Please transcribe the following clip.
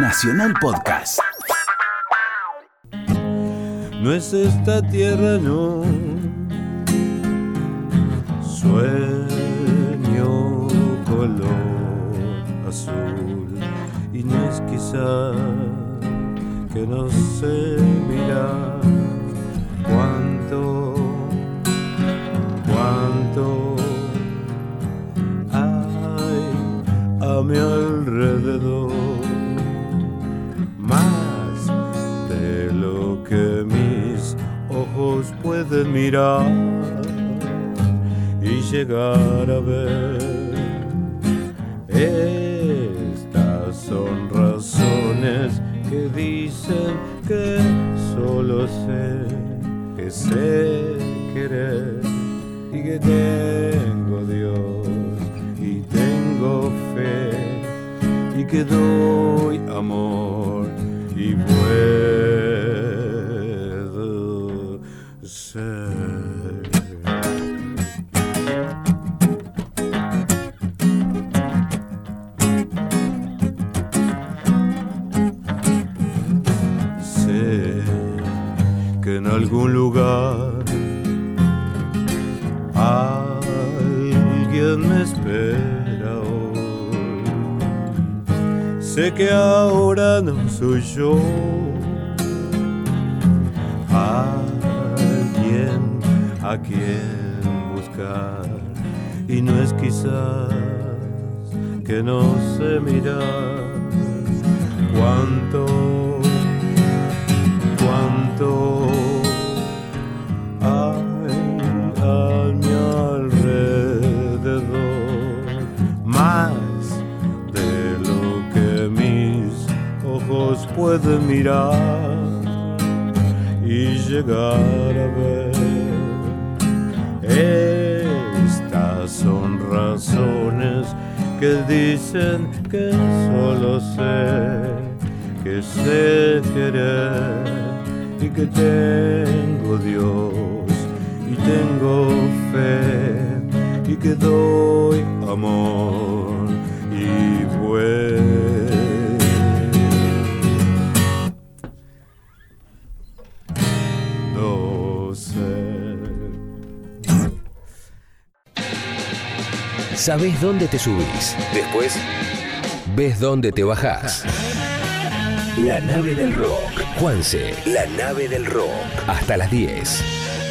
Nacional Podcast. No es esta tierra, no. Sueño color azul y no es quizá que no sé mirar cuánto, cuánto hay a mi alrededor. Ojos pueden mirar y llegar a ver. Estas son razones que dicen que solo sé que sé querer y que tengo Dios y tengo fe y que doy amor y puedo algún lugar alguien me espera hoy. Sé que ahora no soy yo. A quien buscar. Y no es quizás que no sé mirar cuánto, cuánto hay mi alrededor, más de lo que mis ojos pueden mirar y llegar a ver. Estas son razones que dicen que solo sé que sé querer y que tengo Dios y tengo fe y que doy Sabés dónde te subís. Después, ves dónde te bajás. La nave del rock. Juanse, la nave del rock. Hasta las 10.